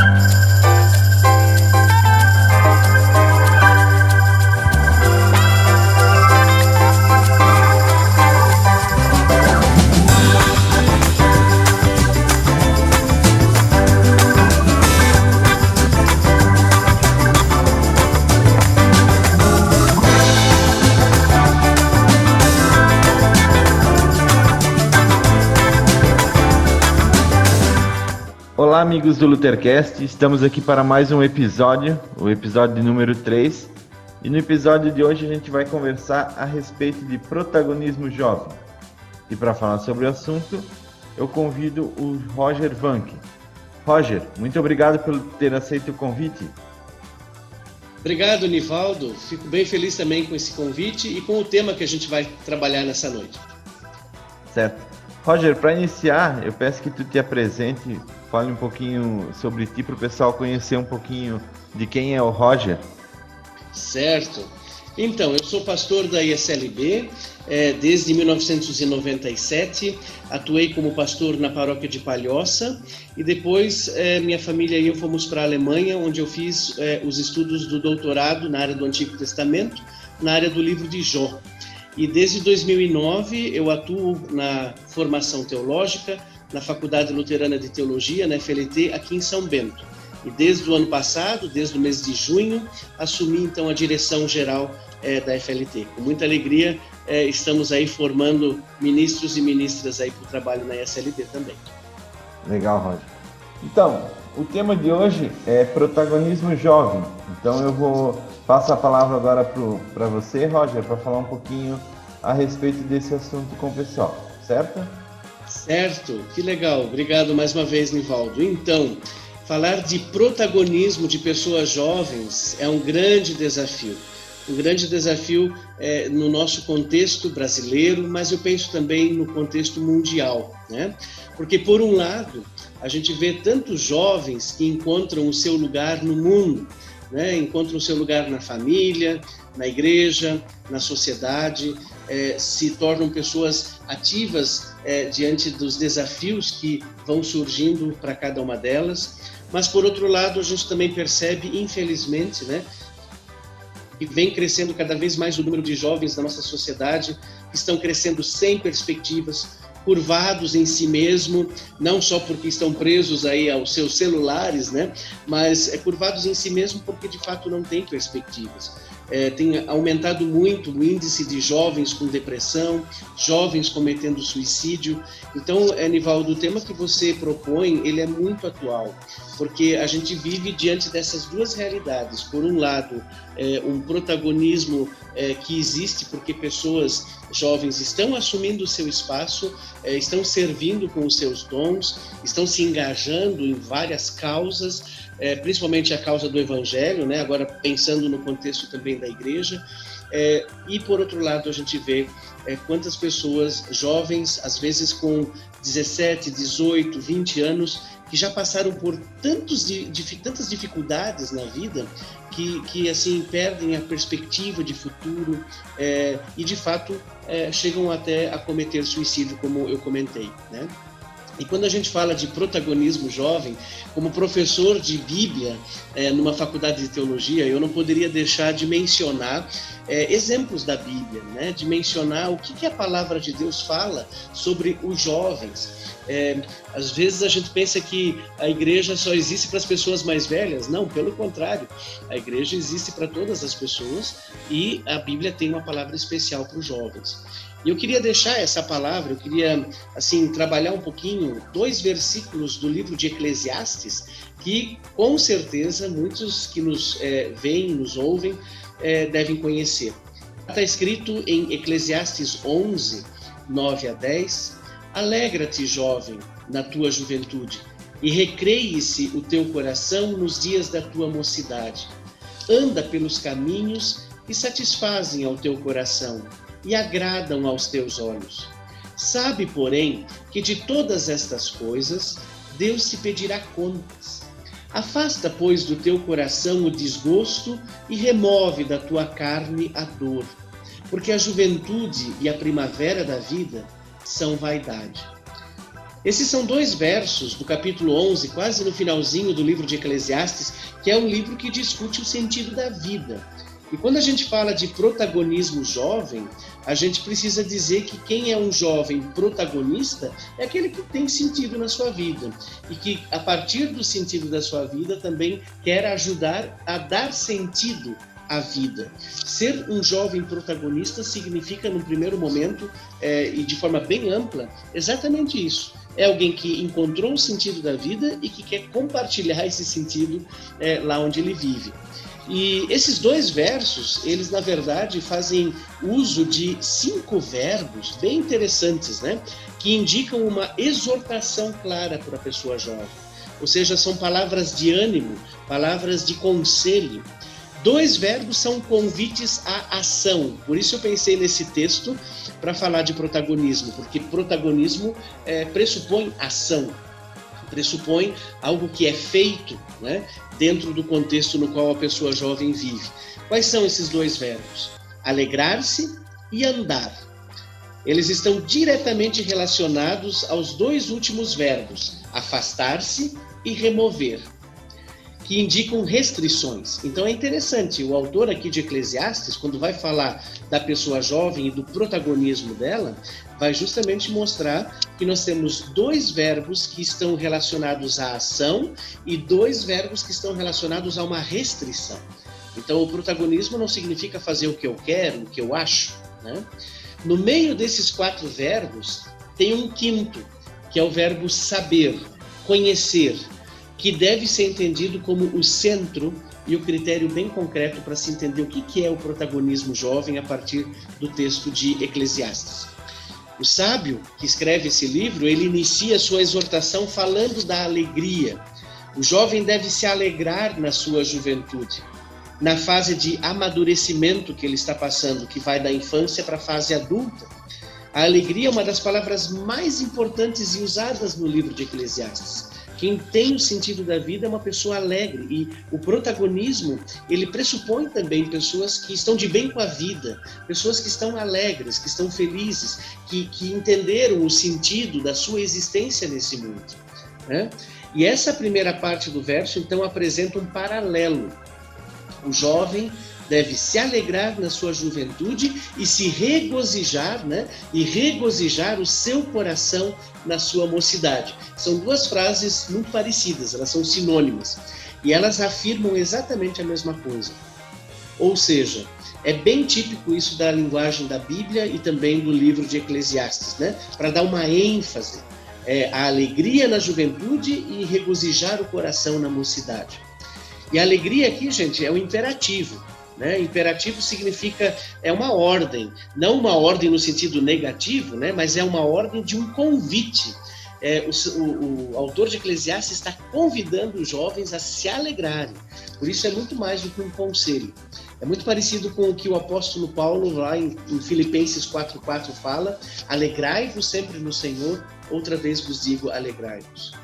you amigos do Luthercast. Estamos aqui para mais um episódio, o episódio número 3. E no episódio de hoje a gente vai conversar a respeito de protagonismo jovem. E para falar sobre o assunto, eu convido o Roger Vank. Roger, muito obrigado por ter aceito o convite. Obrigado, Nivaldo. Fico bem feliz também com esse convite e com o tema que a gente vai trabalhar nessa noite. Certo. Roger, para iniciar, eu peço que tu te apresente Fale um pouquinho sobre ti para o pessoal conhecer um pouquinho de quem é o Roger. Certo. Então, eu sou pastor da ISLB é, desde 1997. Atuei como pastor na paróquia de Palhoça e depois é, minha família e eu fomos para a Alemanha, onde eu fiz é, os estudos do doutorado na área do Antigo Testamento, na área do livro de Jó. E desde 2009 eu atuo na formação teológica, na Faculdade Luterana de Teologia, na FLT, aqui em São Bento. E desde o ano passado, desde o mês de junho, assumi então a direção geral é, da FLT. Com muita alegria, é, estamos aí formando ministros e ministras aí para o trabalho na SLT também. Legal, Roger. Então, o tema de hoje é protagonismo jovem. Então eu vou passar a palavra agora para você, Roger, para falar um pouquinho a respeito desse assunto com o pessoal, certo? Certo, que legal. Obrigado mais uma vez, Nivaldo. Então, falar de protagonismo de pessoas jovens é um grande desafio. Um grande desafio é, no nosso contexto brasileiro, mas eu penso também no contexto mundial, né? Porque, por um lado, a gente vê tantos jovens que encontram o seu lugar no mundo, né? encontram o seu lugar na família, na igreja, na sociedade, é, se tornam pessoas ativas é, diante dos desafios que vão surgindo para cada uma delas. Mas, por outro lado, a gente também percebe, infelizmente, né, que vem crescendo cada vez mais o número de jovens da nossa sociedade que estão crescendo sem perspectivas, curvados em si mesmo, não só porque estão presos aí aos seus celulares, né, mas é curvados em si mesmo porque de fato não têm perspectivas é, tem aumentado muito o índice de jovens com depressão, jovens cometendo suicídio. Então, Nivaldo, o tema que você propõe, ele é muito atual, porque a gente vive diante dessas duas realidades. Por um lado, é, um protagonismo é, que existe porque pessoas jovens estão assumindo o seu espaço, é, estão servindo com os seus dons, estão se engajando em várias causas, é, principalmente a causa do evangelho, né? agora pensando no contexto também da igreja. É, e por outro lado, a gente vê é, quantas pessoas jovens, às vezes com 17, 18, 20 anos, que já passaram por tantos, tantas dificuldades na vida que, que assim perdem a perspectiva de futuro é, e de fato é, chegam até a cometer suicídio, como eu comentei, né? E quando a gente fala de protagonismo jovem, como professor de Bíblia é, numa faculdade de teologia, eu não poderia deixar de mencionar é, exemplos da Bíblia, né? de mencionar o que, que a palavra de Deus fala sobre os jovens. É, às vezes a gente pensa que a igreja só existe para as pessoas mais velhas. Não, pelo contrário. A igreja existe para todas as pessoas e a Bíblia tem uma palavra especial para os jovens. E eu queria deixar essa palavra, eu queria assim trabalhar um pouquinho dois versículos do livro de Eclesiastes que com certeza muitos que nos é, veem, nos ouvem, é, devem conhecer. Está escrito em Eclesiastes 11, 9 a 10: Alegra-te, jovem, na tua juventude, e recreie-se o teu coração nos dias da tua mocidade. Anda pelos caminhos que satisfazem ao teu coração e agradam aos teus olhos. Sabe, porém, que de todas estas coisas Deus te pedirá contas. Afasta, pois, do teu coração o desgosto e remove da tua carne a dor, porque a juventude e a primavera da vida são vaidade. Esses são dois versos do capítulo 11, quase no finalzinho do livro de Eclesiastes, que é um livro que discute o sentido da vida. E quando a gente fala de protagonismo jovem, a gente precisa dizer que quem é um jovem protagonista é aquele que tem sentido na sua vida e que, a partir do sentido da sua vida, também quer ajudar a dar sentido à vida. Ser um jovem protagonista significa, no primeiro momento, é, e de forma bem ampla, exatamente isso. É alguém que encontrou o sentido da vida e que quer compartilhar esse sentido é, lá onde ele vive. E esses dois versos, eles na verdade fazem uso de cinco verbos bem interessantes, né? Que indicam uma exortação clara para a pessoa jovem. Ou seja, são palavras de ânimo, palavras de conselho. Dois verbos são convites à ação. Por isso eu pensei nesse texto para falar de protagonismo, porque protagonismo é, pressupõe ação pressupõe algo que é feito né, dentro do contexto no qual a pessoa jovem vive. Quais são esses dois verbos? Alegrar-se e andar. Eles estão diretamente relacionados aos dois últimos verbos, afastar-se e remover que indicam restrições. Então é interessante, o autor aqui de Eclesiastes, quando vai falar da pessoa jovem e do protagonismo dela, vai justamente mostrar que nós temos dois verbos que estão relacionados à ação e dois verbos que estão relacionados a uma restrição. Então o protagonismo não significa fazer o que eu quero, o que eu acho. Né? No meio desses quatro verbos tem um quinto, que é o verbo saber, conhecer, que deve ser entendido como o centro e o critério bem concreto para se entender o que é o protagonismo jovem a partir do texto de Eclesiastes. O sábio que escreve esse livro, ele inicia sua exortação falando da alegria. O jovem deve se alegrar na sua juventude, na fase de amadurecimento que ele está passando, que vai da infância para a fase adulta. A alegria é uma das palavras mais importantes e usadas no livro de Eclesiastes. Quem tem o sentido da vida é uma pessoa alegre e o protagonismo ele pressupõe também pessoas que estão de bem com a vida, pessoas que estão alegres, que estão felizes, que, que entenderam o sentido da sua existência nesse mundo. Né? E essa primeira parte do verso então apresenta um paralelo. O jovem deve se alegrar na sua juventude e se regozijar, né? E regozijar o seu coração na sua mocidade. São duas frases muito parecidas, elas são sinônimas e elas afirmam exatamente a mesma coisa. Ou seja, é bem típico isso da linguagem da Bíblia e também do livro de Eclesiastes, né? Para dar uma ênfase, é, a alegria na juventude e regozijar o coração na mocidade. E a alegria aqui, gente, é o imperativo. Né? Imperativo significa é uma ordem, não uma ordem no sentido negativo, né? mas é uma ordem de um convite. É, o, o, o, autor de Eclesiastes está convidando os jovens a se alegrarem. Por isso é muito mais do que um conselho. É muito parecido com o que o apóstolo Paulo, lá em, em Filipenses 4,4, fala: Alegrai-vos sempre no Senhor, outra vez vos digo, alegrai-vos.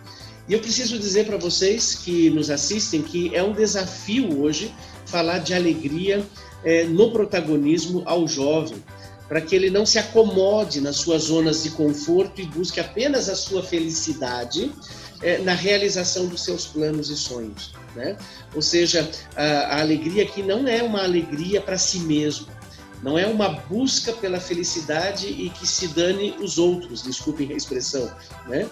E eu preciso dizer para vocês que nos assistem que é um desafio hoje falar de alegria é, no protagonismo ao jovem, para que ele não se acomode nas suas zonas de conforto e busque apenas a sua felicidade é, na realização dos seus planos e sonhos. Né? Ou seja, a, a alegria aqui não é uma alegria para si mesmo, não é uma busca pela felicidade e que se dane os outros, desculpem a expressão, né?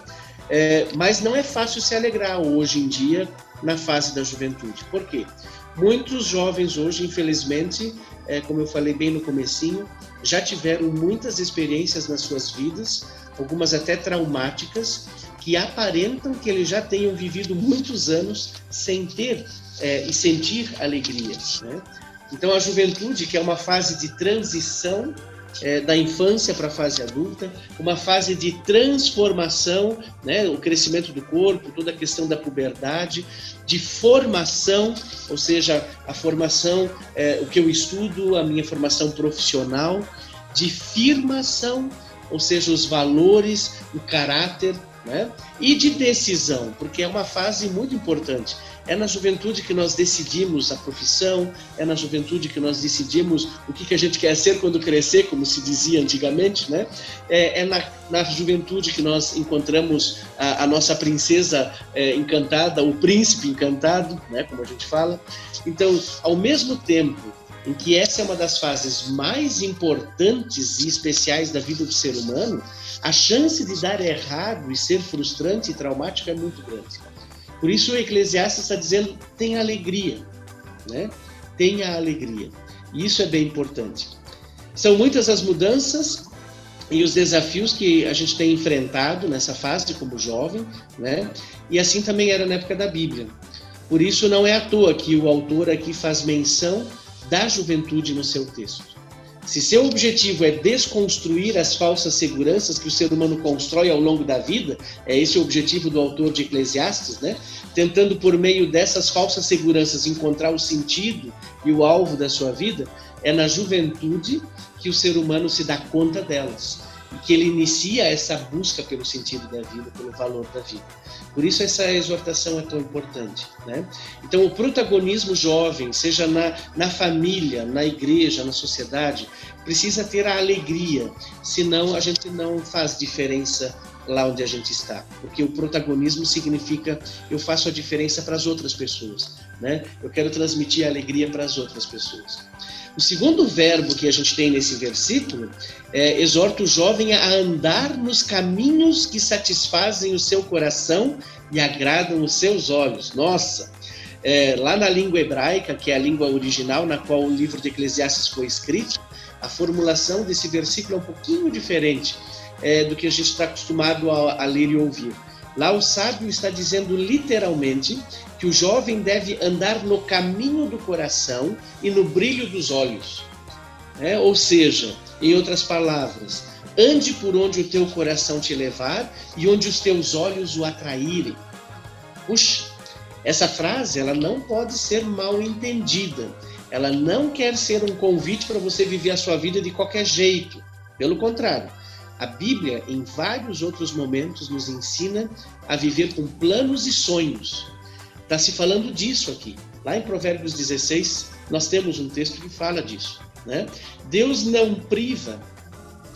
É, mas não é fácil se alegrar hoje em dia na fase da juventude. Por quê? Muitos jovens hoje, infelizmente, é, como eu falei bem no comecinho, já tiveram muitas experiências nas suas vidas, algumas até traumáticas, que aparentam que eles já tenham vivido muitos anos sem ter é, e sentir alegria. Né? Então, a juventude, que é uma fase de transição é, da infância para a fase adulta, uma fase de transformação, né, o crescimento do corpo, toda a questão da puberdade, de formação, ou seja, a formação, é, o que eu estudo, a minha formação profissional, de firmação, ou seja, os valores, o caráter né? E de decisão, porque é uma fase muito importante. É na juventude que nós decidimos a profissão, é na juventude que nós decidimos o que, que a gente quer ser quando crescer, como se dizia antigamente, né? É, é na, na, juventude que nós encontramos a, a nossa princesa é, encantada, o príncipe encantado, né? Como a gente fala. Então, ao mesmo tempo em que essa é uma das fases mais importantes e especiais da vida do ser humano, a chance de dar errado e ser frustrante e traumático é muito grande. Por isso o Eclesiastes está dizendo: tenha alegria, né? Tenha alegria. E isso é bem importante. São muitas as mudanças e os desafios que a gente tem enfrentado nessa fase como jovem, né? E assim também era na época da Bíblia. Por isso não é à toa que o autor aqui faz menção da juventude no seu texto. Se seu objetivo é desconstruir as falsas seguranças que o ser humano constrói ao longo da vida, é esse o objetivo do autor de Eclesiastes, né? Tentando por meio dessas falsas seguranças encontrar o sentido e o alvo da sua vida, é na juventude que o ser humano se dá conta delas e que ele inicia essa busca pelo sentido da vida, pelo valor da vida. Por isso essa exortação é tão importante, né? Então o protagonismo jovem, seja na, na família, na igreja, na sociedade, precisa ter a alegria, senão a gente não faz diferença lá onde a gente está, porque o protagonismo significa eu faço a diferença para as outras pessoas, né? Eu quero transmitir a alegria para as outras pessoas. O segundo verbo que a gente tem nesse versículo é, exorta o jovem a andar nos caminhos que satisfazem o seu coração e agradam os seus olhos. Nossa! É, lá na língua hebraica, que é a língua original na qual o livro de Eclesiastes foi escrito, a formulação desse versículo é um pouquinho diferente é, do que a gente está acostumado a, a ler e ouvir. Lá o sábio está dizendo literalmente que o jovem deve andar no caminho do coração e no brilho dos olhos. É, ou seja, em outras palavras, ande por onde o teu coração te levar e onde os teus olhos o atraírem. Puxa, essa frase ela não pode ser mal entendida. Ela não quer ser um convite para você viver a sua vida de qualquer jeito. Pelo contrário, a Bíblia, em vários outros momentos, nos ensina a viver com planos e sonhos. Está se falando disso aqui. Lá em Provérbios 16, nós temos um texto que fala disso. Né? Deus não priva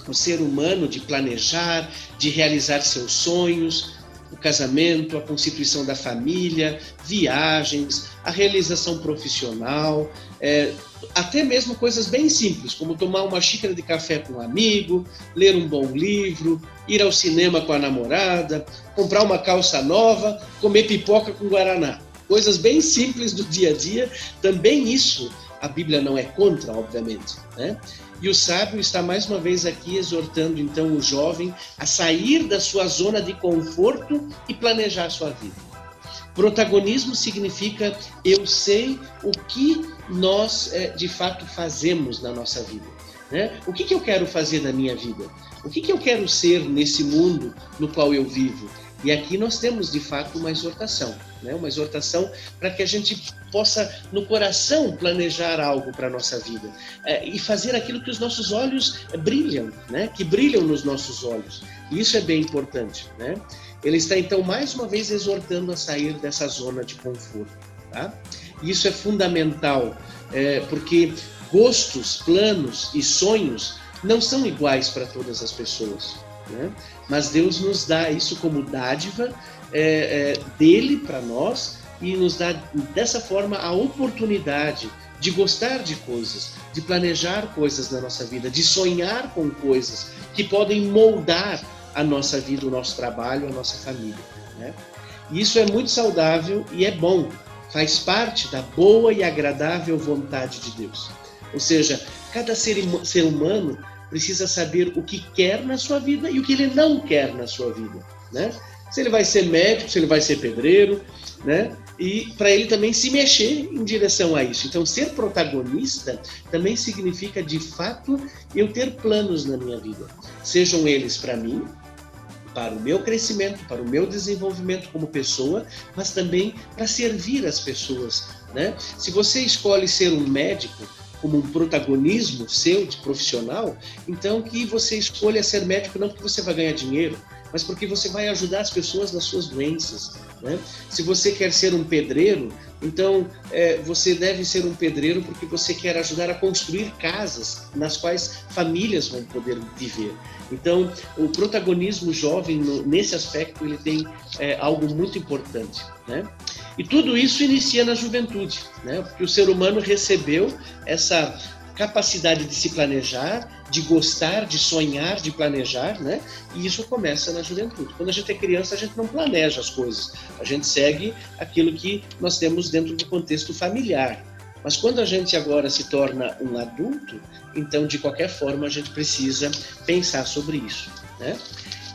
o ser humano de planejar, de realizar seus sonhos, o casamento, a constituição da família, viagens, a realização profissional, é, até mesmo coisas bem simples, como tomar uma xícara de café com um amigo, ler um bom livro, ir ao cinema com a namorada, comprar uma calça nova, comer pipoca com guaraná. Coisas bem simples do dia a dia, também isso a Bíblia não é contra, obviamente. Né? E o sábio está mais uma vez aqui exortando então o jovem a sair da sua zona de conforto e planejar a sua vida. Protagonismo significa eu sei o que nós é, de fato fazemos na nossa vida. Né? O que, que eu quero fazer da minha vida? O que, que eu quero ser nesse mundo no qual eu vivo? E aqui nós temos de fato uma exortação, né? uma exortação para que a gente possa, no coração, planejar algo para a nossa vida é, e fazer aquilo que os nossos olhos brilham, né? que brilham nos nossos olhos. E isso é bem importante. Né? Ele está então mais uma vez exortando a sair dessa zona de conforto. Tá? Isso é fundamental, é, porque gostos, planos e sonhos não são iguais para todas as pessoas. Né? Mas Deus nos dá isso como dádiva é, é, dele para nós e nos dá dessa forma a oportunidade de gostar de coisas, de planejar coisas na nossa vida, de sonhar com coisas que podem moldar a nossa vida, o nosso trabalho, a nossa família. Né? Isso é muito saudável e é bom, faz parte da boa e agradável vontade de Deus. Ou seja, cada ser, ser humano precisa saber o que quer na sua vida e o que ele não quer na sua vida, né? Se ele vai ser médico, se ele vai ser pedreiro, né? E para ele também se mexer em direção a isso. Então, ser protagonista também significa, de fato, eu ter planos na minha vida. Sejam eles para mim, para o meu crescimento, para o meu desenvolvimento como pessoa, mas também para servir as pessoas. Né? Se você escolhe ser um médico, como um protagonismo seu de profissional, então que você escolha ser médico não porque você vai ganhar dinheiro, mas porque você vai ajudar as pessoas nas suas doenças. Né? Se você quer ser um pedreiro, então é, você deve ser um pedreiro porque você quer ajudar a construir casas nas quais famílias vão poder viver. Então, o protagonismo jovem no, nesse aspecto ele tem é, algo muito importante, né? E tudo isso inicia na juventude, né? Porque o ser humano recebeu essa capacidade de se planejar, de gostar, de sonhar, de planejar, né? E isso começa na juventude. Quando a gente é criança, a gente não planeja as coisas, a gente segue aquilo que nós temos dentro do contexto familiar. Mas quando a gente agora se torna um adulto, então de qualquer forma a gente precisa pensar sobre isso, né?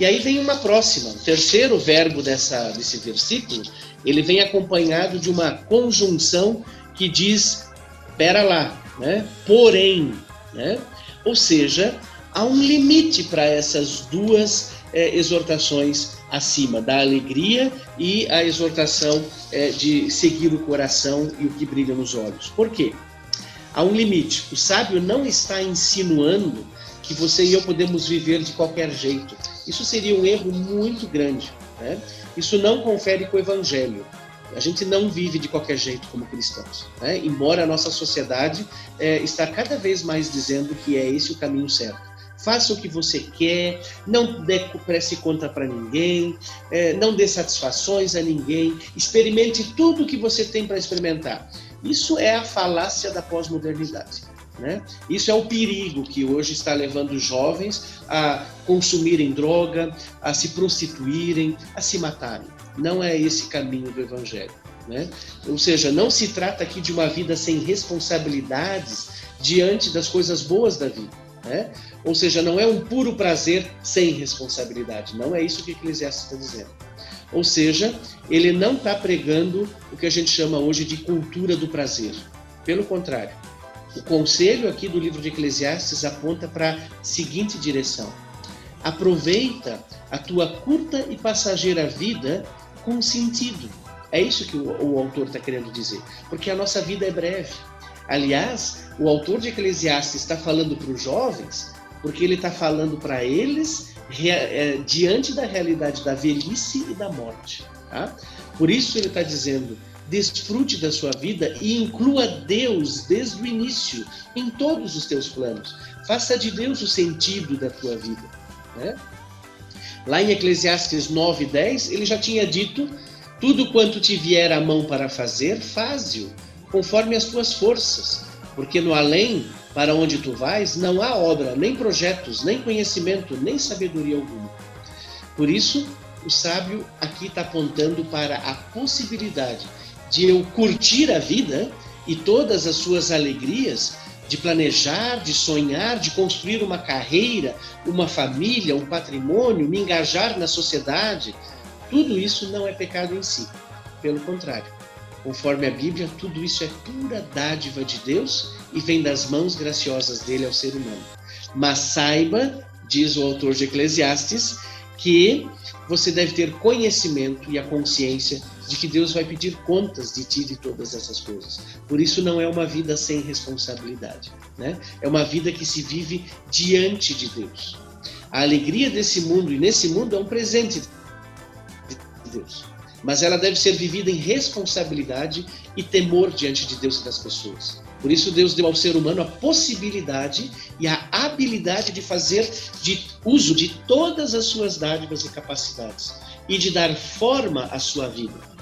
E aí vem uma próxima, o terceiro verbo dessa, desse versículo, ele vem acompanhado de uma conjunção que diz, pera lá, né? porém, né? ou seja, há um limite para essas duas é, exortações acima, da alegria e a exortação é, de seguir o coração e o que brilha nos olhos. Por quê? Há um limite. O sábio não está insinuando que você e eu podemos viver de qualquer jeito. Isso seria um erro muito grande. Né? Isso não confere com o evangelho. A gente não vive de qualquer jeito como cristãos, né? embora a nossa sociedade é, está cada vez mais dizendo que é esse o caminho certo. Faça o que você quer, não dê preste conta para ninguém, é, não dê satisfações a ninguém, experimente tudo o que você tem para experimentar. Isso é a falácia da pós-modernidade. Né? Isso é o perigo que hoje está levando jovens a consumirem droga, a se prostituírem, a se matarem. Não é esse caminho do Evangelho. Né? Ou seja, não se trata aqui de uma vida sem responsabilidades diante das coisas boas da vida. Né? Ou seja, não é um puro prazer sem responsabilidade. Não é isso que Eclesiastes está dizendo. Ou seja, ele não está pregando o que a gente chama hoje de cultura do prazer. Pelo contrário, o conselho aqui do livro de Eclesiastes aponta para a seguinte direção: aproveita a tua curta e passageira vida com sentido. É isso que o, o autor está querendo dizer, porque a nossa vida é breve. Aliás, o autor de Eclesiastes está falando para os jovens, porque ele está falando para eles é, diante da realidade da velhice e da morte. Tá? Por isso ele está dizendo: desfrute da sua vida e inclua Deus desde o início em todos os teus planos. Faça de Deus o sentido da tua vida. Né? Lá em Eclesiastes 9, 10, ele já tinha dito: Tudo quanto te vier a mão para fazer, faze-o, conforme as tuas forças, porque no além, para onde tu vais, não há obra, nem projetos, nem conhecimento, nem sabedoria alguma. Por isso, o sábio aqui está apontando para a possibilidade de eu curtir a vida e todas as suas alegrias, de planejar, de sonhar, de construir uma carreira, uma família, um patrimônio, me engajar na sociedade, tudo isso não é pecado em si. Pelo contrário, conforme a Bíblia, tudo isso é pura dádiva de Deus e vem das mãos graciosas dele ao ser humano. Mas saiba, diz o autor de Eclesiastes, que você deve ter conhecimento e a consciência de que Deus vai pedir contas de ti de todas essas coisas. Por isso não é uma vida sem responsabilidade, né? É uma vida que se vive diante de Deus. A alegria desse mundo e nesse mundo é um presente de Deus, mas ela deve ser vivida em responsabilidade e temor diante de Deus e das pessoas. Por isso Deus deu ao ser humano a possibilidade e a habilidade de fazer de uso de todas as suas dádivas e capacidades e de dar forma à sua vida.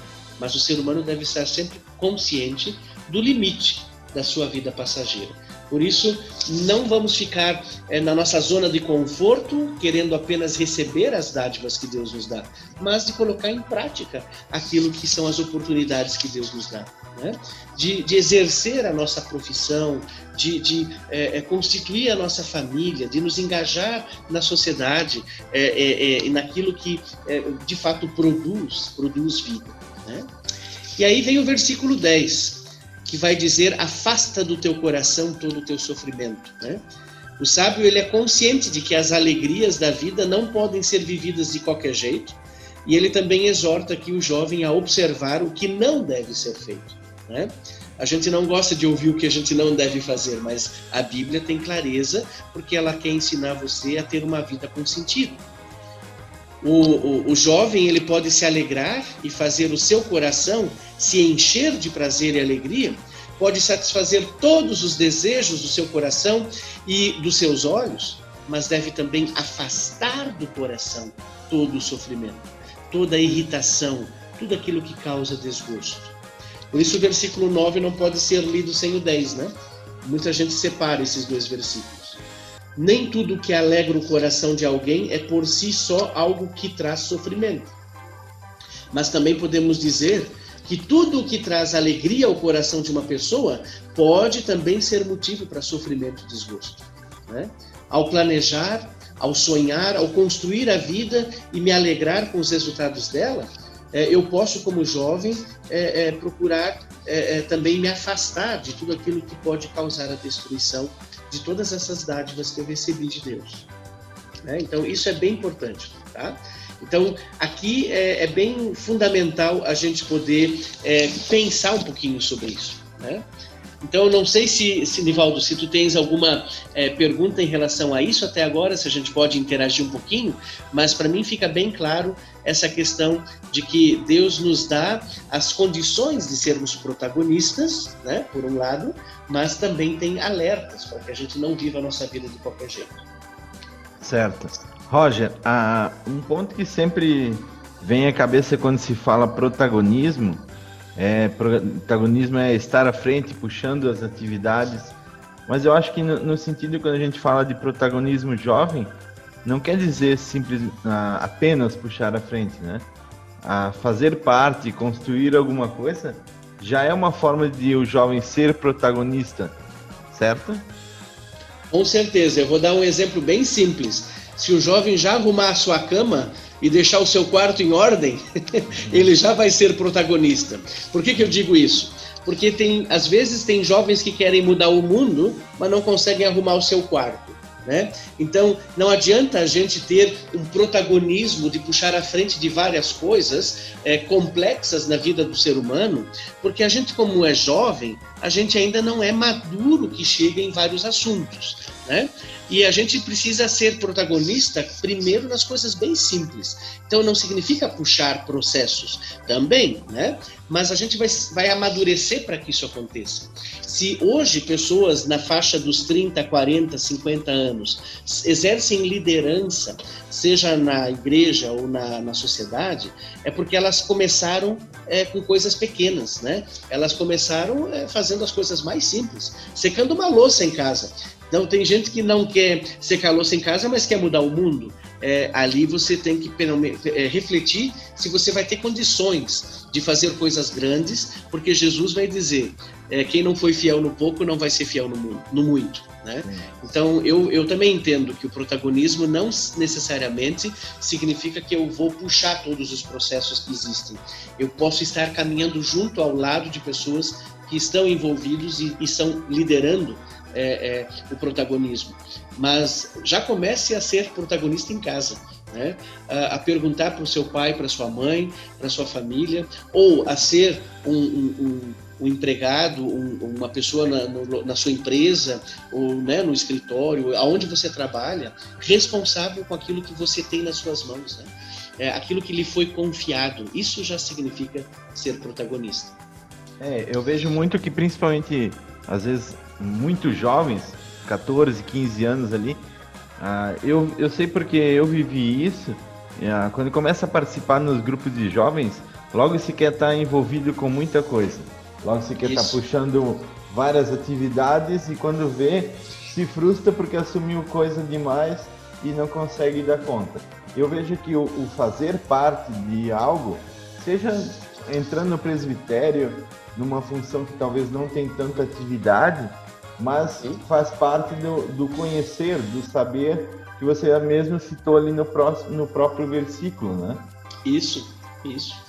Mas o ser humano deve estar sempre consciente do limite da sua vida passageira. Por isso, não vamos ficar é, na nossa zona de conforto, querendo apenas receber as dádivas que Deus nos dá, mas de colocar em prática aquilo que são as oportunidades que Deus nos dá. Né? De, de, exercer a nossa profissão, de, de é, é, constituir a nossa família, de nos engajar na sociedade e naquilo que de fato produz, produz vida. Né? E aí vem o versículo 10 que vai dizer afasta do teu coração todo o teu sofrimento, né? O sábio ele é consciente de que as alegrias da vida não podem ser vividas de qualquer jeito, e ele também exorta aqui o jovem a observar o que não deve ser feito, né? A gente não gosta de ouvir o que a gente não deve fazer, mas a Bíblia tem clareza porque ela quer ensinar você a ter uma vida com sentido. O, o, o, jovem ele pode se alegrar e fazer o seu coração se encher de prazer e alegria, pode satisfazer todos os desejos do seu coração e dos seus olhos, mas deve também afastar do coração todo o sofrimento, toda a irritação, tudo aquilo que causa desgosto. Por isso o versículo 9 não pode ser lido sem o 10, né? Muita gente separa esses dois versículos. Nem tudo que alegra o coração de alguém é por si só algo que traz sofrimento. Mas também podemos dizer que tudo o que traz alegria ao coração de uma pessoa pode também ser motivo para sofrimento e desgosto. Né? Ao planejar, ao sonhar, ao construir a vida e me alegrar com os resultados dela, é, eu posso, como jovem, é, é, procurar também me afastar de tudo aquilo que pode causar a destruição de todas essas dádivas que eu recebi de Deus. Né? Então, isso é bem importante. Tá? Então, aqui é, é, bem fundamental a gente poder é, pensar um pouquinho sobre isso. Né? Então, não sei se, se, Nivaldo, se tu tens alguma é, pergunta em relação a isso até agora, se a gente pode interagir um pouquinho, mas para mim fica bem claro essa questão de que Deus nos dá as condições de sermos protagonistas, né, por um lado, mas também tem alertas para que a gente não viva a nossa vida de qualquer jeito. Certo. Roger, um ponto que sempre vem à cabeça quando se fala protagonismo é, protagonismo é estar à frente, puxando as atividades. Mas eu acho que no, no sentido quando a gente fala de protagonismo jovem, não quer dizer simples, ah, apenas puxar à frente, né? A fazer parte, construir alguma coisa, já é uma forma de o jovem ser protagonista, certo? Com certeza. Eu vou dar um exemplo bem simples. Se o jovem já arrumar a sua cama, e deixar o seu quarto em ordem, ele já vai ser protagonista. Por que, que eu digo isso? Porque tem, às vezes tem jovens que querem mudar o mundo, mas não conseguem arrumar o seu quarto. Né? Então, não adianta a gente ter um protagonismo de puxar à frente de várias coisas é, complexas na vida do ser humano, porque a gente, como é jovem, a gente ainda não é maduro que chega em vários assuntos. Né? E a gente precisa ser protagonista primeiro nas coisas bem simples. Então não significa puxar processos também, né? Mas a gente vai, vai amadurecer para que isso aconteça. Se hoje pessoas na faixa dos 30, 40, 50 anos exercem liderança, seja na igreja ou na, na sociedade, é porque elas começaram é, com coisas pequenas, né? Elas começaram é, fazendo as coisas mais simples, secando uma louça em casa. Então, tem gente que não quer secar louça em casa, mas quer mudar o mundo. É, ali você tem que é, refletir se você vai ter condições de fazer coisas grandes, porque Jesus vai dizer: é, quem não foi fiel no pouco não vai ser fiel no, no muito. Né? Então, eu, eu também entendo que o protagonismo não necessariamente significa que eu vou puxar todos os processos que existem. Eu posso estar caminhando junto ao lado de pessoas que estão envolvidos e, e estão liderando é, é, o protagonismo, mas já comece a ser protagonista em casa. Né? A, a perguntar para o seu pai, para sua mãe, para sua família, ou a ser um, um, um, um empregado, uma pessoa na, no, na, sua empresa, ou né, no escritório, aonde você trabalha, responsável com aquilo que você tem nas suas mãos. Né? É, aquilo que lhe foi confiado, isso já significa ser protagonista. É, eu vejo muito que principalmente, às vezes, muito jovens, 14, 15 anos ali. Uh, eu, eu sei porque eu vivi isso. Uh, quando começa a participar nos grupos de jovens, logo se quer estar tá envolvido com muita coisa. Logo se quer estar tá puxando várias atividades e quando vê, se frustra porque assumiu coisa demais e não consegue dar conta. Eu vejo que o, o fazer parte de algo, seja entrando no presbitério, numa função que talvez não tem tanta atividade, mas faz parte do, do, conhecer, do saber que você mesmo citou ali no, próximo, no próprio versículo, né? Isso, isso.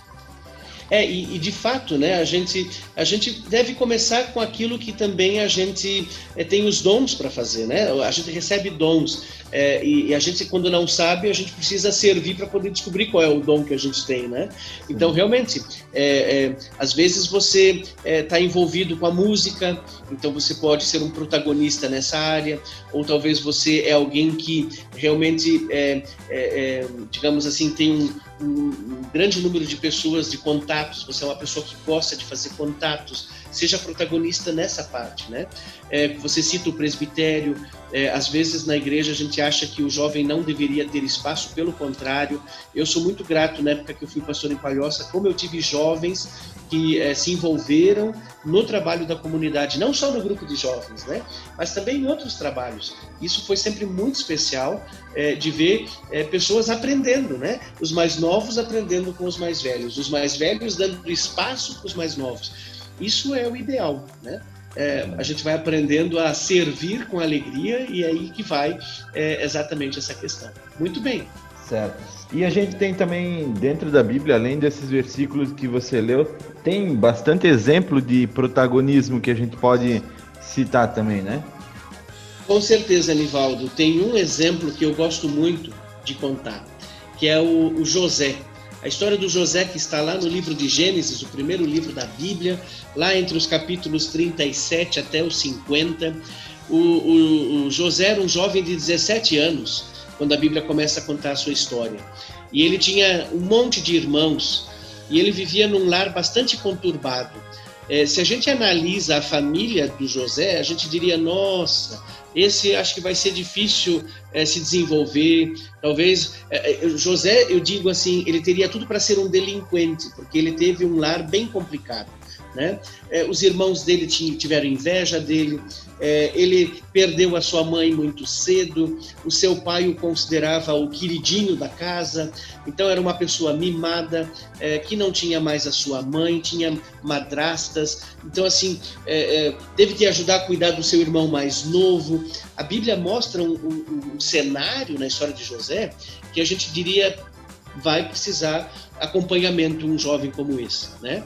É, e, e, de fato, né, a gente, a gente deve começar com aquilo que também a gente é, tem os dons para fazer, né? A gente recebe dons. É, e, e, a gente, quando não sabe, a gente precisa servir para poder descobrir qual é o dom que a gente tem, né? Então, realmente, é, é, às vezes você está é, envolvido com a música, então você pode ser um protagonista nessa área, ou talvez você é alguém que realmente, é, digamos assim, tem um, um, um grande número de pessoas, de contatos, você é uma pessoa que gosta de fazer contatos, seja protagonista nessa parte, né? É, você cita o presbitério, é, às vezes na igreja a gente acha que o jovem não deveria ter espaço, pelo contrário, eu sou muito grato na época que eu fui pastor em Palhoça, como eu tive jovens que é, se envolveram no trabalho da comunidade, não só no grupo de jovens, né? Mas também em outros trabalhos. Isso foi sempre muito especial é, de ver é, pessoas aprendendo, né? Os mais novos aprendendo com os mais velhos, os mais velhos dando espaço para os mais novos. Isso é o ideal, né? É, a gente vai aprendendo a servir com alegria e é aí que vai é, exatamente essa questão. Muito bem. Certo. E a gente tem também dentro da Bíblia, além desses versículos que você leu, tem bastante exemplo de protagonismo que a gente pode citar também, né? Com certeza, Nivaldo. Tem um exemplo que eu gosto muito de contar, que é o, o José. A história do José que está lá no livro de Gênesis, o primeiro livro da Bíblia, lá entre os capítulos 37 até os 50. O, o, o José era um jovem de 17 anos quando a Bíblia começa a contar a sua história. E ele tinha um monte de irmãos e ele vivia num lar bastante conturbado. É, se a gente analisa a família do José, a gente diria: nossa, esse acho que vai ser difícil é, se desenvolver. Talvez é, José, eu digo assim, ele teria tudo para ser um delinquente, porque ele teve um lar bem complicado. Né? É, os irmãos dele tiveram inveja dele, é, ele perdeu a sua mãe muito cedo, o seu pai o considerava o queridinho da casa, então era uma pessoa mimada, é, que não tinha mais a sua mãe, tinha madrastas, então assim, é, é, teve que ajudar a cuidar do seu irmão mais novo. A Bíblia mostra um, um, um cenário na história de José que a gente diria vai precisar acompanhamento um jovem como esse, né?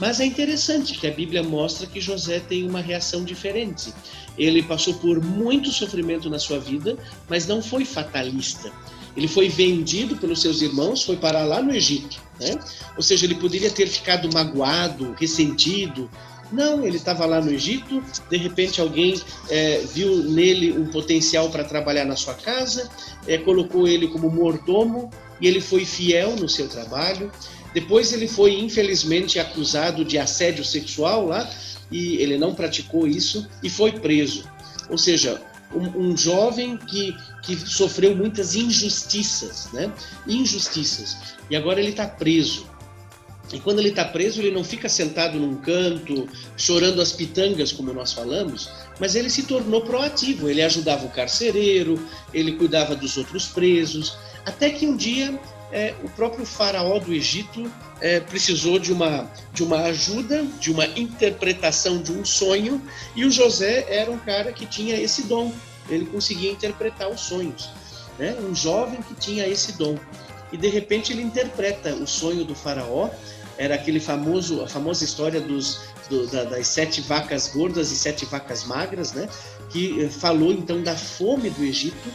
Mas é interessante que a Bíblia mostra que José tem uma reação diferente. Ele passou por muito sofrimento na sua vida, mas não foi fatalista. Ele foi vendido pelos seus irmãos, foi parar lá no Egito. Né? Ou seja, ele poderia ter ficado magoado, ressentido. Não, ele estava lá no Egito, de repente alguém é, viu nele um potencial para trabalhar na sua casa, é, colocou ele como mordomo e ele foi fiel no seu trabalho. Depois ele foi, infelizmente, acusado de assédio sexual lá, e ele não praticou isso e foi preso. Ou seja, um, um jovem que, que sofreu muitas injustiças, né? Injustiças. E agora ele está preso. E quando ele está preso, ele não fica sentado num canto, chorando as pitangas, como nós falamos, mas ele se tornou proativo. Ele ajudava o carcereiro, ele cuidava dos outros presos, até que um dia é, o próprio faraó do Egito é, precisou de uma, de uma ajuda, de uma interpretação de um sonho, e o José era um cara que tinha esse dom, ele conseguia interpretar os sonhos. Né? Um jovem que tinha esse dom. E de repente ele interpreta o sonho do faraó, era aquele famoso, a famosa história dos, do, da, das sete vacas gordas e sete vacas magras, né? que falou então da fome do Egito,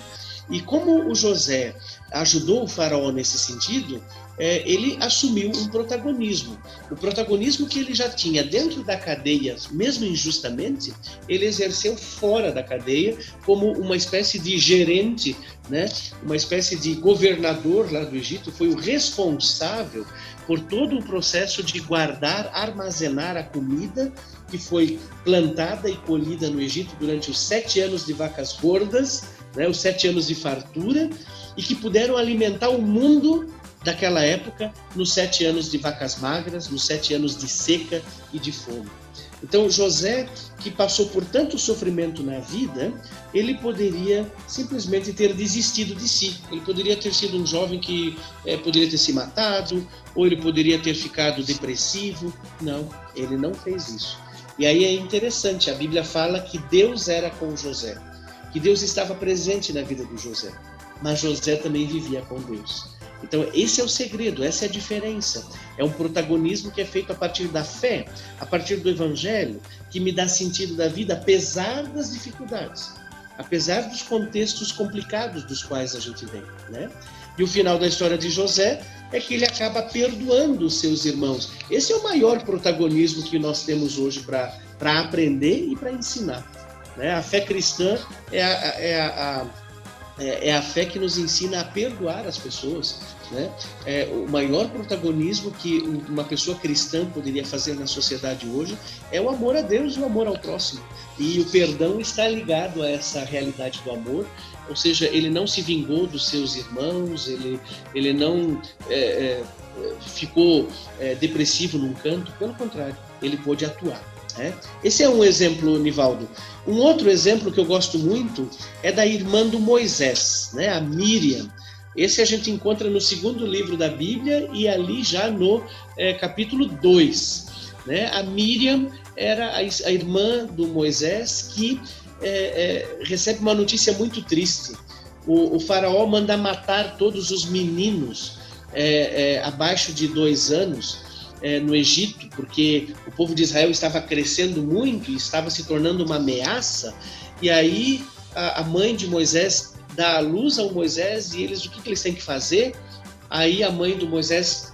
e como o José ajudou o faraó nesse sentido, é, ele assumiu um protagonismo. O protagonismo que ele já tinha dentro da cadeia, mesmo injustamente, ele exerceu fora da cadeia como uma espécie de gerente, né? uma espécie de governador lá do Egito, foi o responsável por todo o processo de guardar, armazenar a comida que foi plantada e colhida no Egito durante os sete anos de vacas gordas, né, os sete anos de fartura, e que puderam alimentar o mundo daquela época nos sete anos de vacas magras, nos sete anos de seca e de fome. Então, José, que passou por tanto sofrimento na vida, ele poderia simplesmente ter desistido de si. Ele poderia ter sido um jovem que é, poderia ter se matado, ou ele poderia ter ficado depressivo. Não, ele não fez isso. E aí é interessante, a Bíblia fala que Deus era com José, que Deus estava presente na vida do José, mas José também vivia com Deus. Então, esse é o segredo, essa é a diferença. É um protagonismo que é feito a partir da fé, a partir do evangelho, que me dá sentido da vida, apesar das dificuldades, apesar dos contextos complicados dos quais a gente vem, né? E o final da história de José é que ele acaba perdoando os seus irmãos. Esse é o maior protagonismo que nós temos hoje para aprender e para ensinar. Né? A fé cristã é a, é a, a é, é, a fé que nos ensina a perdoar as pessoas. Né? É, o maior protagonismo que uma pessoa cristã poderia fazer na sociedade hoje é o amor a Deus e o amor ao próximo. E o perdão está ligado a essa realidade do amor, ou seja, ele não se vingou dos seus irmãos, ele, ele não é, é, ficou é, depressivo num canto, pelo contrário, ele pôde atuar. Né? Esse é um exemplo, Nivaldo. Um outro exemplo que eu gosto muito é da irmã do Moisés, né? a Miriam. Esse a gente encontra no segundo livro da Bíblia e ali já no é, capítulo 2. Né? A Miriam era a, a irmã do Moisés que é, é, recebe uma notícia muito triste. O, o, faraó manda matar todos os meninos abaixo de dois anos é, no Egito, porque o povo de Israel estava crescendo muito e estava se tornando uma ameaça. E aí a, a mãe de Moisés dá a luz ao Moisés e eles o que, que eles têm que fazer? Aí a mãe do Moisés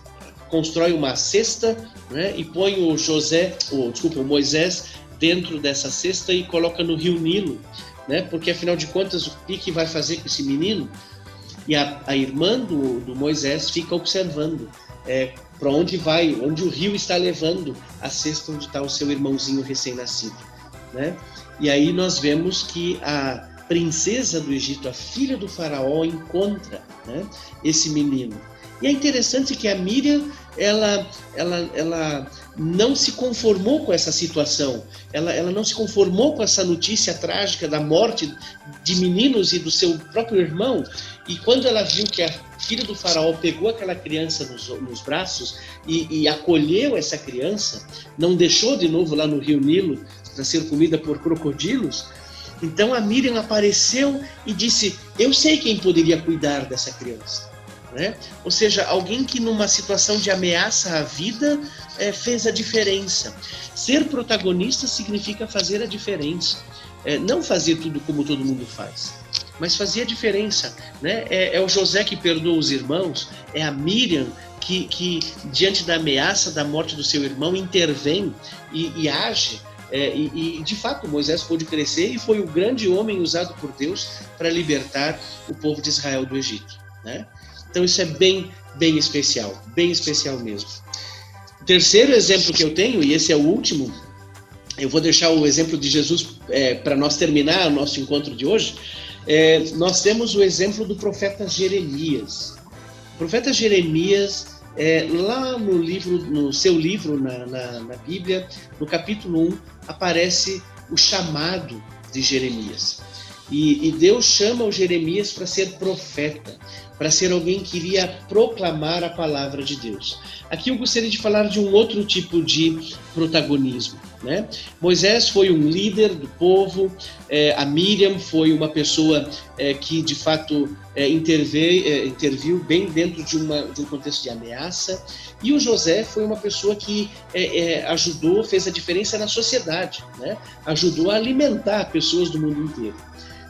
constrói uma cesta né, e põe o José, ou desculpa, o Moisés dentro dessa cesta e coloca no rio Nilo, né? Porque afinal de contas, o que, que vai fazer com esse menino? E a, a irmã do, do Moisés fica observando é, para onde vai, onde o rio está levando a cesta onde está o seu irmãozinho recém-nascido, né? E aí nós vemos que a princesa do Egito, a filha do faraó, encontra né, esse menino. E é interessante que a Miriam, ela, ela, ela não se conformou com essa situação, ela, ela não se conformou com essa notícia trágica da morte de meninos e do seu próprio irmão. E quando ela viu que a filha do faraó pegou aquela criança nos, nos braços e, e acolheu essa criança, não deixou de novo lá no rio Nilo para ser comida por crocodilos, então a Miriam apareceu e disse: Eu sei quem poderia cuidar dessa criança. Né? Ou seja, alguém que numa situação de ameaça à vida é, fez a diferença. Ser protagonista significa fazer a diferença, é, não fazer tudo como todo mundo faz, mas fazer a diferença. Né? É, é o José que perdoa os irmãos, é a Miriam que, que diante da ameaça da morte do seu irmão, intervém e, e age. É, e, e, de fato Moisés pôde crescer e foi o grande homem usado por Deus para libertar o povo de Israel do Egito. Né? Então isso é bem, bem especial, bem especial mesmo. O terceiro exemplo que eu tenho, e esse é o último, eu vou deixar o exemplo de Jesus é, para nós terminar o nosso encontro de hoje. É, nós temos o exemplo do profeta Jeremias. O profeta Jeremias, é, lá no livro, no seu livro na, na, na Bíblia, no capítulo 1, aparece o chamado de Jeremias. E, e Deus chama o Jeremias para ser profeta para ser alguém que iria proclamar a palavra de Deus. Aqui eu gostaria de falar de um outro tipo de protagonismo. Né? Moisés foi um líder do povo, é, a Miriam foi uma pessoa é, que de fato é, interveio, é, interviu bem dentro de, uma, de, um contexto de ameaça, e o José foi uma pessoa que é, é, ajudou, fez a diferença na sociedade, né? ajudou a alimentar pessoas do mundo inteiro.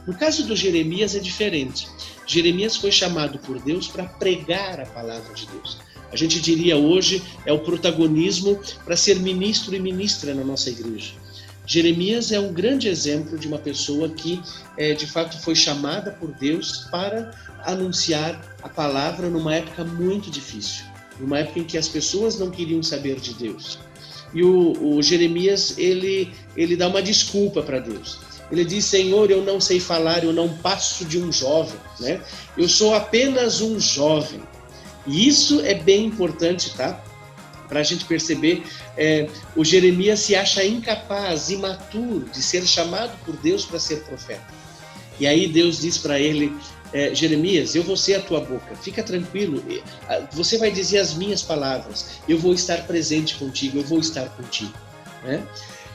No caso do Jeremias é diferente. Jeremias foi chamado por Deus para pregar a palavra de Deus. A gente diria hoje é o protagonismo para ser ministro e ministra na nossa igreja. Jeremias é um grande exemplo de uma pessoa que, é, de fato, foi chamada por Deus para anunciar a palavra numa época muito difícil, numa época em que as pessoas não queriam saber de Deus. E o, o Jeremias ele ele dá uma desculpa para Deus. Ele diz: Senhor, eu não sei falar, eu não passo de um jovem, né? Eu sou apenas um jovem. E isso é bem importante, tá? Para a gente perceber, é, o Jeremias se acha incapaz, imaturo de ser chamado por Deus para ser profeta. E aí Deus diz para ele: é, Jeremias, eu vou ser a tua boca, fica tranquilo, você vai dizer as minhas palavras, eu vou estar presente contigo, eu vou estar contigo. Né?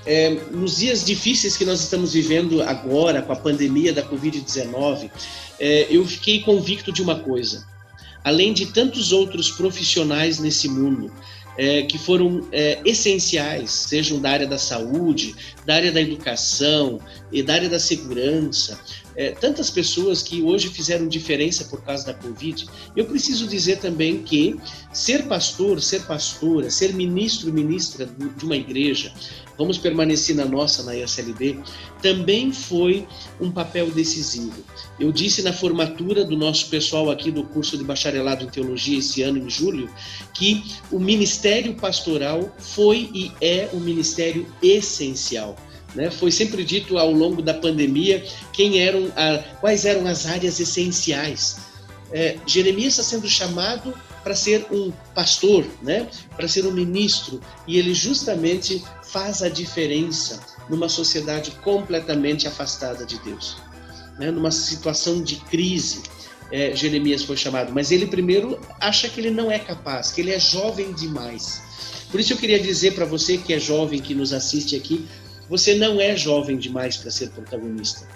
É, nos dias difíceis que nós estamos vivendo agora, com a pandemia da Covid-19, é, eu fiquei convicto de uma coisa: além de tantos outros profissionais nesse mundo é, que foram é, essenciais, sejam da área da saúde, da área da educação e da área da segurança. É, tantas pessoas que hoje fizeram diferença por causa da Covid. Eu preciso dizer também que ser pastor, ser pastora, ser ministro, ministra de uma igreja, vamos permanecer na nossa, na ISLB, também foi um papel decisivo. Eu disse na formatura do nosso pessoal aqui do curso de bacharelado em teologia esse ano, em julho, que o ministério pastoral foi e é um ministério essencial. Né? Foi sempre dito ao longo da pandemia quem eram a, quais eram as áreas essenciais. É, Jeremias está sendo chamado para ser um pastor, né? para ser um ministro, e ele justamente faz a diferença numa sociedade completamente afastada de Deus, né? numa situação de crise. É, Jeremias foi chamado, mas ele primeiro acha que ele não é capaz, que ele é jovem demais. Por isso eu queria dizer para você que é jovem, que nos assiste aqui, você não é jovem demais para ser protagonista.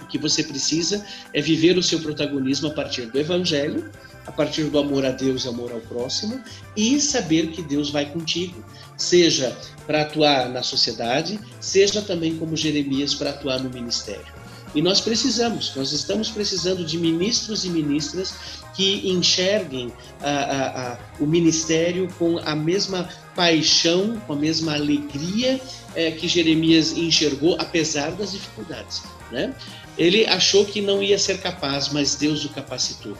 O que você precisa é viver o seu protagonismo a partir do Evangelho a partir do amor a Deus e amor ao próximo e saber que Deus vai contigo, seja para atuar na sociedade, seja também como Jeremias para atuar no ministério. E nós precisamos, nós estamos precisando de ministros e ministras que enxerguem a, a, a, o ministério com a mesma paixão, com a mesma alegria é, que Jeremias enxergou, apesar das dificuldades. Né? Ele achou que não ia ser capaz, mas Deus o capacitou.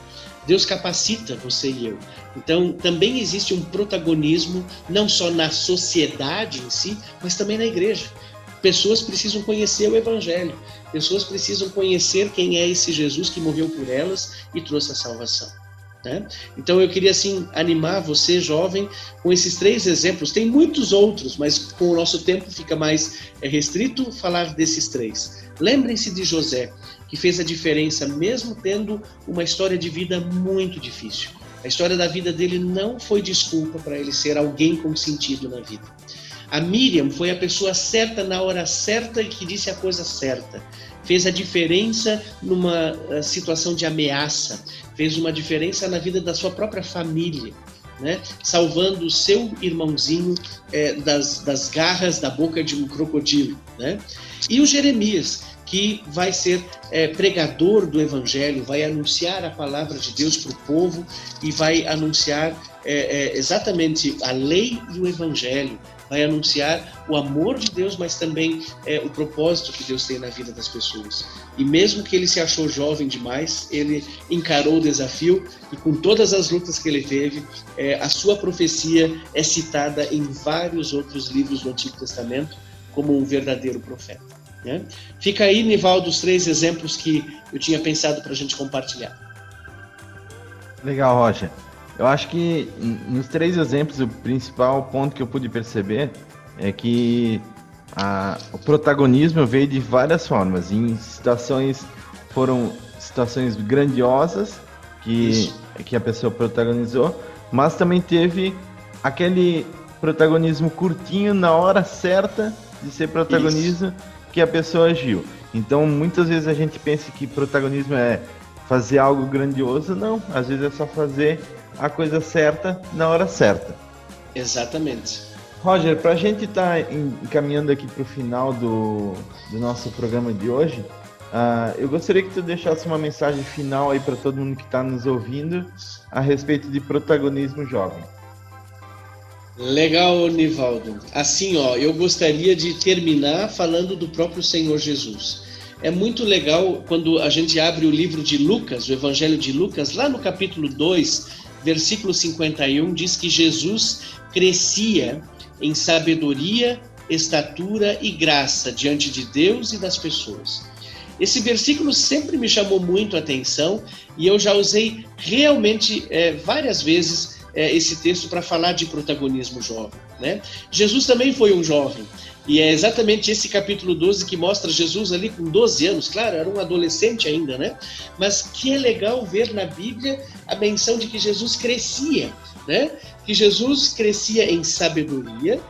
Deus capacita você e eu. Então, também existe um protagonismo, não só na sociedade em si, mas também na igreja. Pessoas precisam conhecer o Evangelho, pessoas precisam conhecer quem é esse Jesus que morreu por elas e trouxe a salvação. Né? Então eu queria assim animar você, jovem, com esses três exemplos. Tem muitos outros, mas com o nosso tempo fica mais é, restrito falar desses três. Lembrem-se de José que fez a diferença, mesmo tendo uma história de vida muito difícil. A história da vida dele não foi desculpa para ele ser alguém com sentido na vida. A Miriam foi a pessoa certa na hora certa que disse a coisa certa. Fez a diferença numa eh, situação de ameaça, fez uma diferença na vida da sua própria família. Né? salvando o seu irmãozinho é, das, das garras da boca de um crocodilo. Né? E o Jeremias, que vai ser é, pregador do Evangelho, vai anunciar a palavra de Deus para o povo e vai anunciar é, é, exatamente a lei e o Evangelho, vai anunciar o amor de Deus, mas também é, o propósito que Deus tem na vida das pessoas. E mesmo que ele se achou jovem demais, ele encarou o desafio e com todas as lutas que ele teve, é, a sua profecia é citada em vários outros livros do Antigo Testamento como um verdadeiro profeta. Né? Fica aí, Nivaldo, os três exemplos que eu tinha pensado para a gente compartilhar. Legal, Roger. Eu acho que nos três exemplos, o principal ponto que eu pude perceber é que a, o protagonismo veio de várias formas. Em situações foram situações grandiosas que, que a pessoa protagonizou, mas também teve aquele protagonismo curtinho na hora certa de ser protagonista Isso que a pessoa agiu. Então, muitas vezes a gente pensa que protagonismo é fazer algo grandioso, não. Às vezes é só fazer a coisa certa na hora certa. Exatamente. Roger, para a gente estar tá encaminhando aqui para o final do, do nosso programa de hoje, uh, eu gostaria que tu deixasse uma mensagem final aí para todo mundo que está nos ouvindo a respeito de protagonismo jovem. Legal, Nivaldo. Assim, ó, eu gostaria de terminar falando do próprio Senhor Jesus. É muito legal quando a gente abre o livro de Lucas, o Evangelho de Lucas, lá no capítulo 2, versículo 51, diz que Jesus crescia em sabedoria, estatura e graça diante de Deus e das pessoas. Esse versículo sempre me chamou muito a atenção e eu já usei realmente é, várias vezes é, esse texto para falar de protagonismo jovem. Né? Jesus também foi um jovem. E é exatamente esse capítulo 12 que mostra Jesus ali com 12 anos, claro, era um adolescente ainda, né? Mas que é legal ver na Bíblia a menção de que Jesus crescia, né? Que Jesus crescia em sabedoria,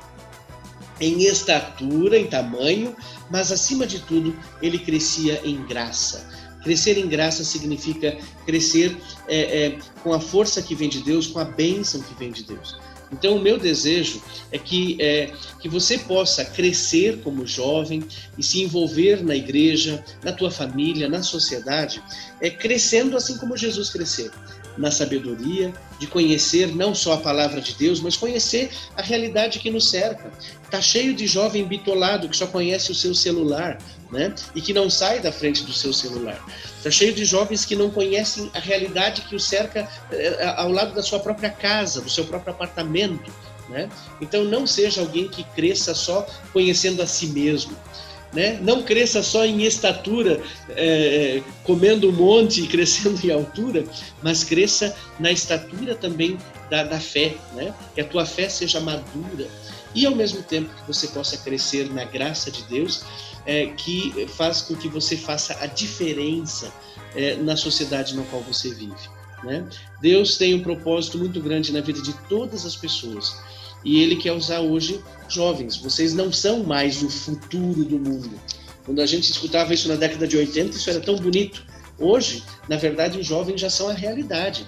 em estatura, em tamanho, mas acima de tudo, ele crescia em graça Crescer em graça significa crescer é, é, com a força que vem de Deus, com a bênção que vem de Deus. Então, o meu desejo é que, é que você possa crescer como jovem e se envolver na igreja, na tua família, na sociedade, é, crescendo assim como Jesus cresceu na sabedoria, de conhecer não só a palavra de Deus, mas conhecer a realidade que nos cerca. Está cheio de jovem bitolado que só conhece o seu celular, né? E que não sai da frente do seu celular. Está cheio de jovens que não conhecem a realidade que o cerca eh, ao lado da sua própria casa, do seu próprio apartamento, né? Então não seja alguém que cresça só conhecendo a si mesmo né? Não cresça só em estatura, é, comendo um monte e crescendo em altura, mas cresça na estatura também da, da fé, né? Que a tua fé seja madura e ao mesmo tempo que você possa crescer na graça de Deus, é, que faz com que você faça a diferença é, na sociedade na qual você vive. Né? Deus tem um propósito muito grande na vida de todas as pessoas e ele quer usar hoje jovens. Vocês não são mais o futuro do mundo. Quando a gente escutava isso na década de 80, isso era tão bonito. Hoje, na verdade, os jovens já são a realidade.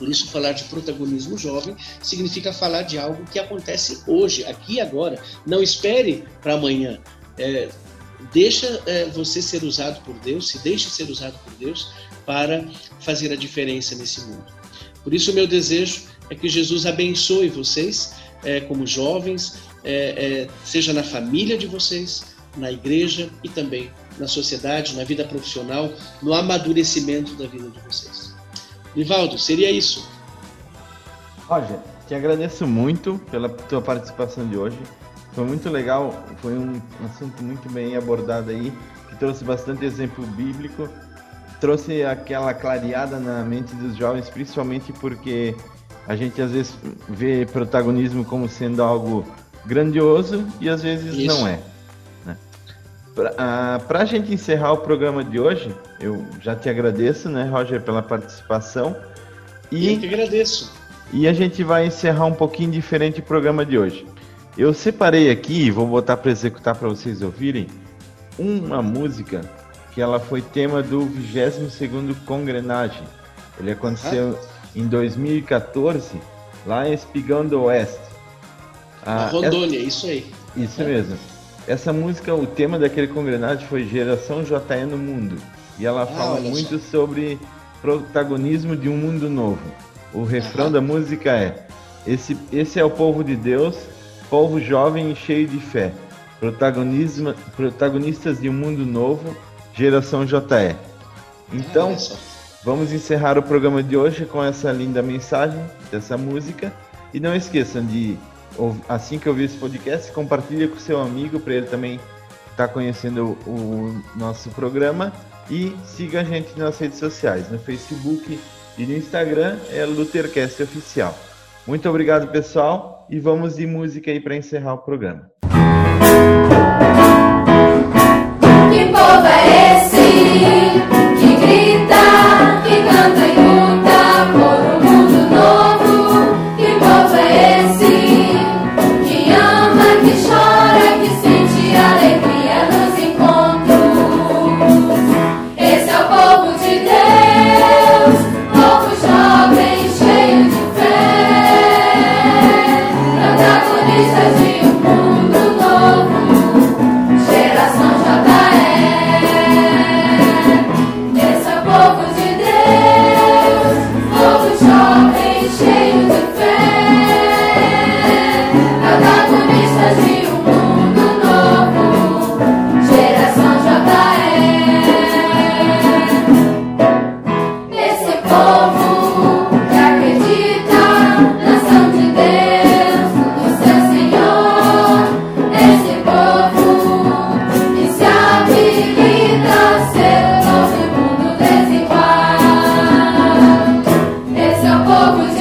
Por isso, falar de protagonismo jovem significa falar de algo que acontece hoje, aqui e agora. Não espere para amanhã. É, deixa é, você ser usado por Deus, se deixe ser usado por Deus para fazer a diferença nesse mundo. Por isso, o meu desejo é que Jesus abençoe vocês é, como jovens, é, é, seja na família de vocês, na igreja e também na sociedade, na vida profissional, no amadurecimento da vida de vocês. Nivaldo, seria isso. Roger, te agradeço muito pela tua participação de hoje. Foi muito legal, foi um assunto muito bem abordado aí, que trouxe bastante exemplo bíblico, trouxe aquela clareada na mente dos jovens, principalmente porque a gente às vezes vê protagonismo como sendo algo grandioso e às vezes Isso. não é. Para a gente encerrar o programa de hoje, eu já te agradeço, né, Roger, pela participação. E, eu que agradeço. E a gente vai encerrar um pouquinho diferente o programa de hoje. Eu separei aqui, vou botar para executar para vocês ouvirem, uma música que ela foi tema do 22º Congrenagem. Ele aconteceu ah em 2014, lá em Espigão do Oeste. Ah, Rondônia, essa... isso aí. Isso mesmo. Essa música, o tema daquele congrenagem foi Geração JE no Mundo. E ela ah, fala muito só. sobre protagonismo de um mundo novo. O refrão da música é: esse, esse é o povo de Deus, povo jovem e cheio de fé. Protagonismo, protagonistas de um mundo novo, geração JE. Então, Vamos encerrar o programa de hoje com essa linda mensagem dessa música. E não esqueçam de, assim que ouvir esse podcast, compartilha com seu amigo para ele também estar tá conhecendo o nosso programa e siga a gente nas redes sociais, no Facebook e no Instagram é Luthercast Oficial. Muito obrigado, pessoal, e vamos de música aí para encerrar o programa. Que povo é no,